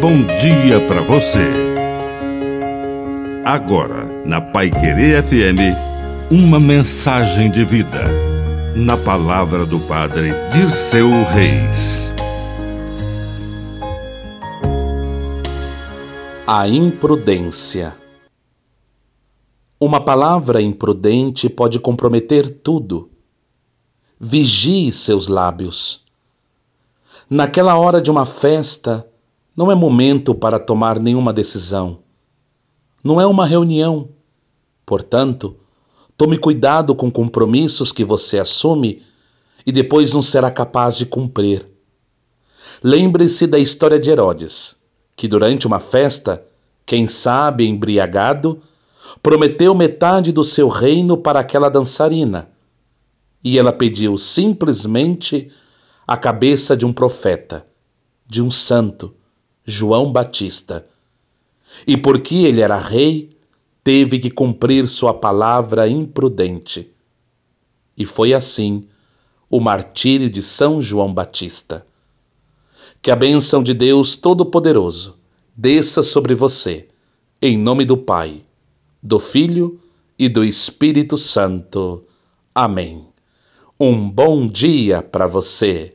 bom dia para você. Agora, na Pai Querer FM, uma mensagem de vida. Na palavra do Padre Dirceu Reis. A imprudência. Uma palavra imprudente pode comprometer tudo. Vigie seus lábios. Naquela hora de uma festa, não é momento para tomar nenhuma decisão. Não é uma reunião. Portanto, tome cuidado com compromissos que você assume e depois não será capaz de cumprir. Lembre-se da história de Herodes, que durante uma festa, quem sabe embriagado, prometeu metade do seu reino para aquela dançarina. E ela pediu simplesmente a cabeça de um profeta, de um santo, João Batista. E porque ele era rei, teve que cumprir sua palavra imprudente. E foi assim o martírio de São João Batista. Que a bênção de Deus Todo-Poderoso desça sobre você, em nome do Pai, do Filho e do Espírito Santo. Amém. Um bom dia para você.